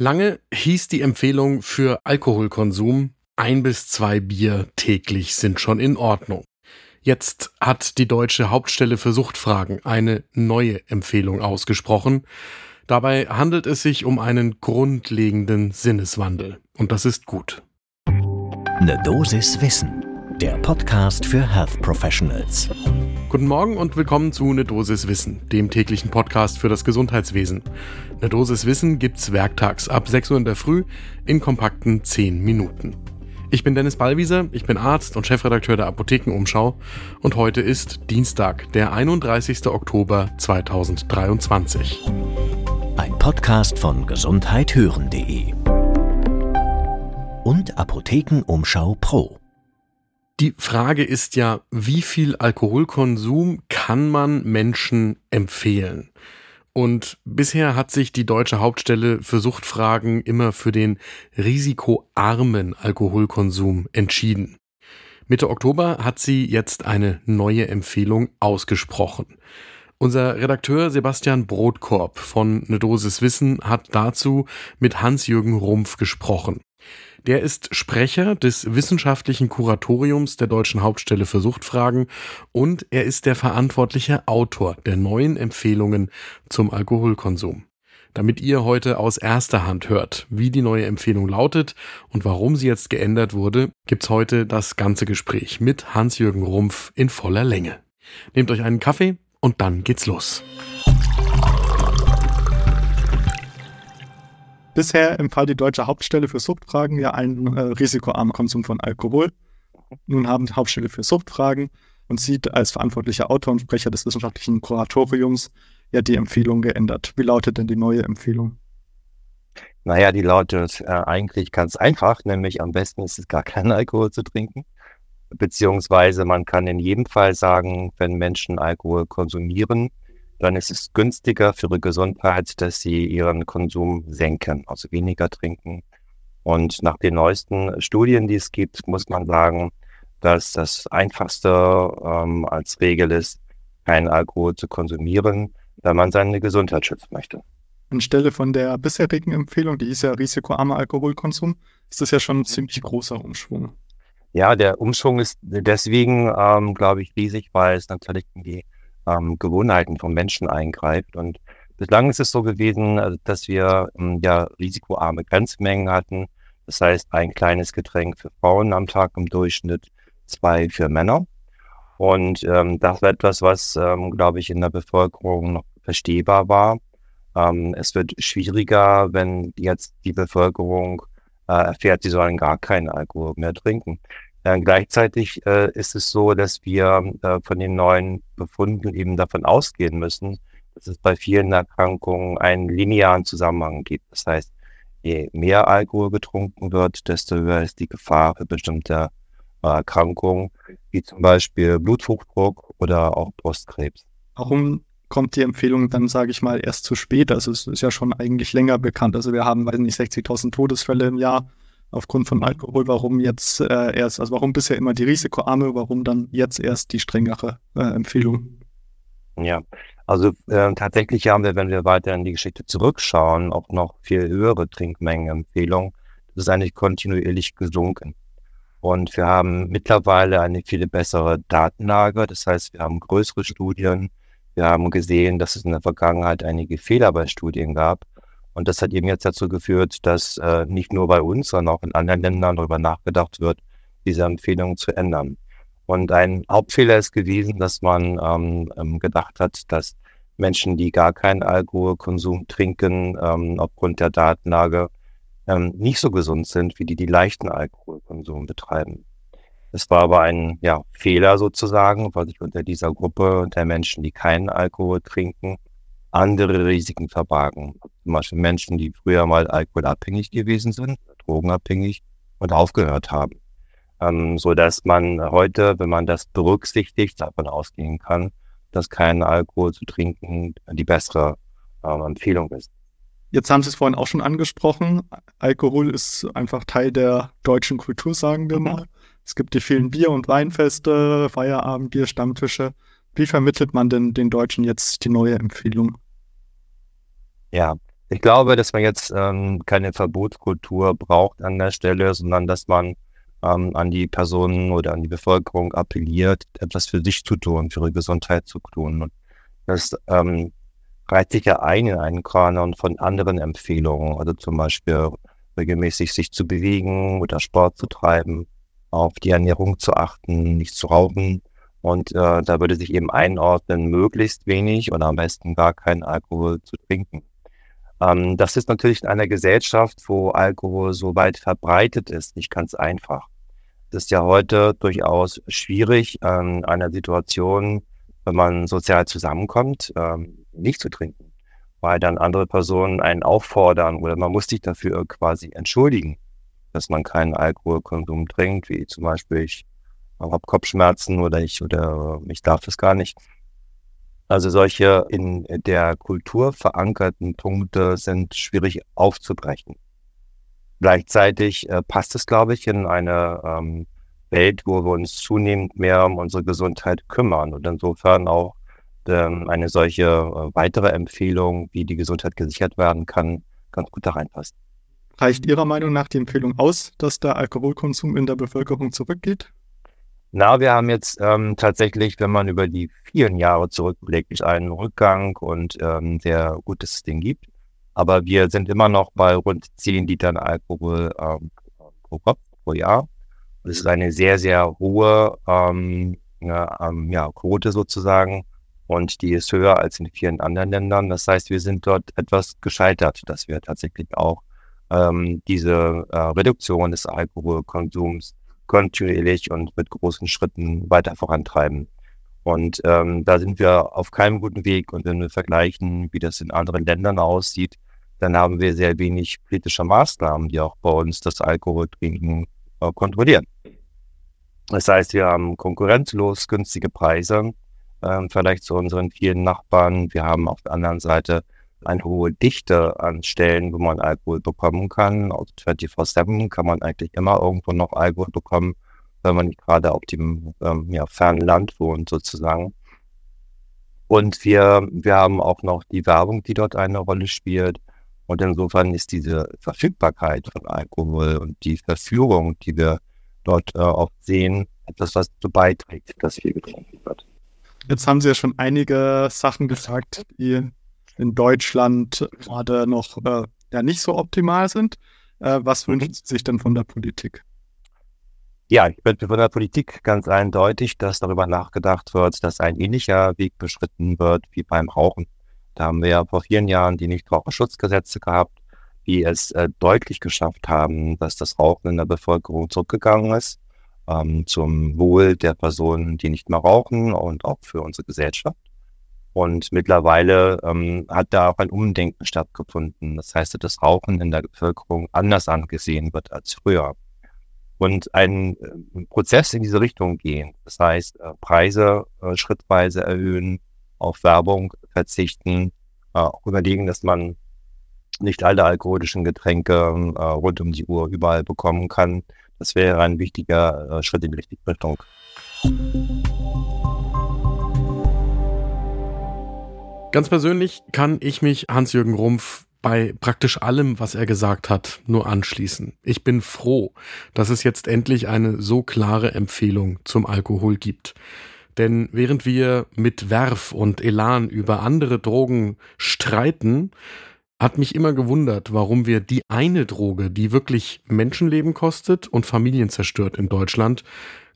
Lange hieß die Empfehlung für Alkoholkonsum, ein bis zwei Bier täglich sind schon in Ordnung. Jetzt hat die deutsche Hauptstelle für Suchtfragen eine neue Empfehlung ausgesprochen. Dabei handelt es sich um einen grundlegenden Sinneswandel. Und das ist gut. Eine Dosis Wissen, der Podcast für Health Professionals. Guten Morgen und willkommen zu Ne Dosis Wissen, dem täglichen Podcast für das Gesundheitswesen. Ne Dosis Wissen gibt's werktags ab 6 Uhr in der Früh in kompakten 10 Minuten. Ich bin Dennis Ballwieser, ich bin Arzt und Chefredakteur der Apothekenumschau und heute ist Dienstag, der 31. Oktober 2023. Ein Podcast von gesundheithören.de und Apothekenumschau Pro. Die Frage ist ja, wie viel Alkoholkonsum kann man Menschen empfehlen? Und bisher hat sich die deutsche Hauptstelle für Suchtfragen immer für den risikoarmen Alkoholkonsum entschieden. Mitte Oktober hat sie jetzt eine neue Empfehlung ausgesprochen. Unser Redakteur Sebastian Brotkorb von Ne Dosis Wissen hat dazu mit Hans-Jürgen Rumpf gesprochen. Der ist Sprecher des wissenschaftlichen Kuratoriums der Deutschen Hauptstelle für Suchtfragen und er ist der verantwortliche Autor der neuen Empfehlungen zum Alkoholkonsum. Damit ihr heute aus erster Hand hört, wie die neue Empfehlung lautet und warum sie jetzt geändert wurde, gibt's heute das ganze Gespräch mit Hans-Jürgen Rumpf in voller Länge. Nehmt euch einen Kaffee und dann geht's los. Bisher empfahl die deutsche Hauptstelle für Suchtfragen ja einen äh, risikoarmen Konsum von Alkohol. Nun haben die Hauptstelle für Suchtfragen und sieht als verantwortlicher Autor und Sprecher des wissenschaftlichen Kuratoriums ja die Empfehlung geändert. Wie lautet denn die neue Empfehlung? Naja, die lautet äh, eigentlich ganz einfach, nämlich am besten ist es gar keinen Alkohol zu trinken. Beziehungsweise man kann in jedem Fall sagen, wenn Menschen Alkohol konsumieren, dann ist es günstiger für ihre Gesundheit, dass sie ihren Konsum senken, also weniger trinken. Und nach den neuesten Studien, die es gibt, muss man sagen, dass das Einfachste ähm, als Regel ist, keinen Alkohol zu konsumieren, wenn man seine Gesundheit schützen möchte. Anstelle von der bisherigen Empfehlung, die ist ja risikoarmer Alkoholkonsum, ist das ja schon ein ziemlich großer Umschwung. Ja, der Umschwung ist deswegen, ähm, glaube ich, riesig, weil es natürlich die ähm, Gewohnheiten von Menschen eingreift. Und bislang ist es so gewesen, äh, dass wir ähm, ja risikoarme Grenzmengen hatten. Das heißt, ein kleines Getränk für Frauen am Tag im Durchschnitt, zwei für Männer. Und ähm, das war etwas, was, ähm, glaube ich, in der Bevölkerung noch verstehbar war. Ähm, es wird schwieriger, wenn jetzt die Bevölkerung äh, erfährt, sie sollen gar keinen Alkohol mehr trinken. Äh, gleichzeitig äh, ist es so, dass wir äh, von den neuen Befunden eben davon ausgehen müssen, dass es bei vielen Erkrankungen einen linearen Zusammenhang gibt. Das heißt, je mehr Alkohol getrunken wird, desto höher ist die Gefahr für bestimmte äh, Erkrankungen, wie zum Beispiel Bluthochdruck oder auch Brustkrebs. Warum kommt die Empfehlung dann, sage ich mal, erst zu spät? Also es ist ja schon eigentlich länger bekannt. Also wir haben, weiß nicht, 60.000 Todesfälle im Jahr aufgrund von Alkohol, warum jetzt äh, erst, also warum bisher immer die risikoarme, warum dann jetzt erst die strengere äh, Empfehlung? Ja, also äh, tatsächlich haben wir, wenn wir weiter in die Geschichte zurückschauen, auch noch viel höhere Trinkmengenempfehlungen. Das ist eigentlich kontinuierlich gesunken. Und wir haben mittlerweile eine viel bessere Datenlage. Das heißt, wir haben größere Studien. Wir haben gesehen, dass es in der Vergangenheit einige Fehler bei Studien gab. Und das hat eben jetzt dazu geführt, dass äh, nicht nur bei uns, sondern auch in anderen Ländern darüber nachgedacht wird, diese Empfehlungen zu ändern. Und ein Hauptfehler ist gewesen, dass man ähm, ähm, gedacht hat, dass Menschen, die gar keinen Alkoholkonsum trinken, ähm, aufgrund der Datenlage ähm, nicht so gesund sind, wie die, die leichten Alkoholkonsum betreiben. Es war aber ein ja, Fehler sozusagen, weil sich unter dieser Gruppe der Menschen, die keinen Alkohol trinken, andere Risiken verbargen. Zum Beispiel Menschen, die früher mal alkoholabhängig gewesen sind, drogenabhängig und aufgehört haben. Ähm, so dass man heute, wenn man das berücksichtigt, davon ausgehen kann, dass kein Alkohol zu trinken die bessere ähm, Empfehlung ist. Jetzt haben Sie es vorhin auch schon angesprochen. Alkohol ist einfach Teil der deutschen Kultur, sagen wir mhm. mal. Es gibt die vielen Bier- und Weinfeste, Feierabendbier, Stammtische. Wie vermittelt man denn den Deutschen jetzt die neue Empfehlung? Ja, Ich glaube, dass man jetzt ähm, keine Verbotskultur braucht an der Stelle, sondern dass man ähm, an die Personen oder an die Bevölkerung appelliert, etwas für sich zu tun, für ihre Gesundheit zu tun. Und das ähm, reiht sich ja ein in einen Kanon von anderen Empfehlungen, also zum Beispiel regelmäßig sich zu bewegen oder Sport zu treiben, auf die Ernährung zu achten, nicht zu rauchen. Und äh, da würde sich eben einordnen, möglichst wenig oder am besten gar keinen Alkohol zu trinken. Ähm, das ist natürlich in einer Gesellschaft, wo Alkohol so weit verbreitet ist, nicht ganz einfach. Es ist ja heute durchaus schwierig, an einer Situation, wenn man sozial zusammenkommt, ähm, nicht zu trinken, weil dann andere Personen einen auffordern oder man muss sich dafür quasi entschuldigen, dass man keinen Alkoholkonsum trinkt, wie zum Beispiel ich habe Kopfschmerzen oder ich oder ich darf das gar nicht. Also solche in der Kultur verankerten Punkte sind schwierig aufzubrechen. Gleichzeitig äh, passt es, glaube ich, in eine ähm, Welt, wo wir uns zunehmend mehr um unsere Gesundheit kümmern und insofern auch ähm, eine solche äh, weitere Empfehlung, wie die Gesundheit gesichert werden kann, ganz gut da reinpasst. Reicht Ihrer Meinung nach die Empfehlung aus, dass der Alkoholkonsum in der Bevölkerung zurückgeht? Na, wir haben jetzt ähm, tatsächlich, wenn man über die vielen Jahre zurückblickt, einen Rückgang und ähm, sehr gutes Ding gibt. Aber wir sind immer noch bei rund 10 Litern Alkohol ähm, pro Kopf pro Jahr. Das ist eine sehr, sehr hohe ähm, ja, ähm, ja, Quote sozusagen. Und die ist höher als in vielen anderen Ländern. Das heißt, wir sind dort etwas gescheitert, dass wir tatsächlich auch ähm, diese äh, Reduktion des Alkoholkonsums kontinuierlich und mit großen Schritten weiter vorantreiben. Und ähm, da sind wir auf keinem guten Weg. Und wenn wir vergleichen, wie das in anderen Ländern aussieht, dann haben wir sehr wenig politische Maßnahmen, die auch bei uns das Alkoholtrinken äh, kontrollieren. Das heißt, wir haben konkurrenzlos günstige Preise, äh, vielleicht zu unseren vielen Nachbarn. Wir haben auf der anderen Seite eine hohe Dichte an Stellen, wo man Alkohol bekommen kann. Also 24-7 kann man eigentlich immer irgendwo noch Alkohol bekommen, wenn man nicht gerade auf dem ähm, ja, fernen Land wohnt sozusagen. Und wir, wir haben auch noch die Werbung, die dort eine Rolle spielt. Und insofern ist diese Verfügbarkeit von Alkohol und die Verführung, die wir dort äh, oft sehen, etwas, was dazu beiträgt, dass viel getrunken wird. Jetzt haben Sie ja schon einige Sachen gesagt, die in Deutschland gerade noch äh, ja nicht so optimal sind. Äh, was mhm. wünschen Sie sich denn von der Politik? Ja, ich bin von der Politik ganz eindeutig, dass darüber nachgedacht wird, dass ein ähnlicher Weg beschritten wird wie beim Rauchen. Da haben wir ja vor vielen Jahren die Nichtraucherschutzgesetze gehabt, die es äh, deutlich geschafft haben, dass das Rauchen in der Bevölkerung zurückgegangen ist, ähm, zum Wohl der Personen, die nicht mehr rauchen und auch für unsere Gesellschaft. Und mittlerweile ähm, hat da auch ein Umdenken stattgefunden. Das heißt, dass das Rauchen in der Bevölkerung anders angesehen wird als früher. Und ein äh, Prozess in diese Richtung gehen. Das heißt, äh, Preise äh, schrittweise erhöhen, auf Werbung verzichten, auch überlegen, dass man nicht alle alkoholischen Getränke rund um die Uhr überall bekommen kann. Das wäre ein wichtiger Schritt in die richtige Richtung. Ganz persönlich kann ich mich Hans-Jürgen Rumpf bei praktisch allem, was er gesagt hat, nur anschließen. Ich bin froh, dass es jetzt endlich eine so klare Empfehlung zum Alkohol gibt. Denn während wir mit Werf und Elan über andere Drogen streiten, hat mich immer gewundert, warum wir die eine Droge, die wirklich Menschenleben kostet und Familien zerstört in Deutschland,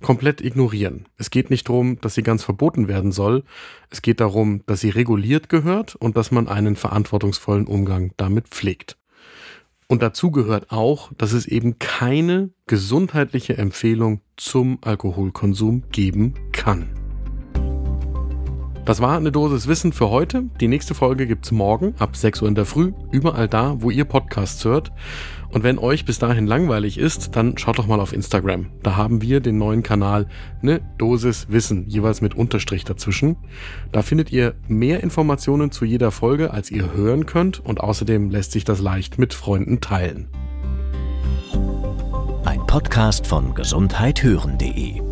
komplett ignorieren. Es geht nicht darum, dass sie ganz verboten werden soll. Es geht darum, dass sie reguliert gehört und dass man einen verantwortungsvollen Umgang damit pflegt. Und dazu gehört auch, dass es eben keine gesundheitliche Empfehlung zum Alkoholkonsum geben kann. Das war eine Dosis Wissen für heute. Die nächste Folge gibt's morgen ab 6 Uhr in der Früh, überall da, wo ihr Podcasts hört. Und wenn euch bis dahin langweilig ist, dann schaut doch mal auf Instagram. Da haben wir den neuen Kanal eine Dosis Wissen, jeweils mit Unterstrich dazwischen. Da findet ihr mehr Informationen zu jeder Folge, als ihr hören könnt und außerdem lässt sich das leicht mit Freunden teilen. Ein Podcast von gesundheithören.de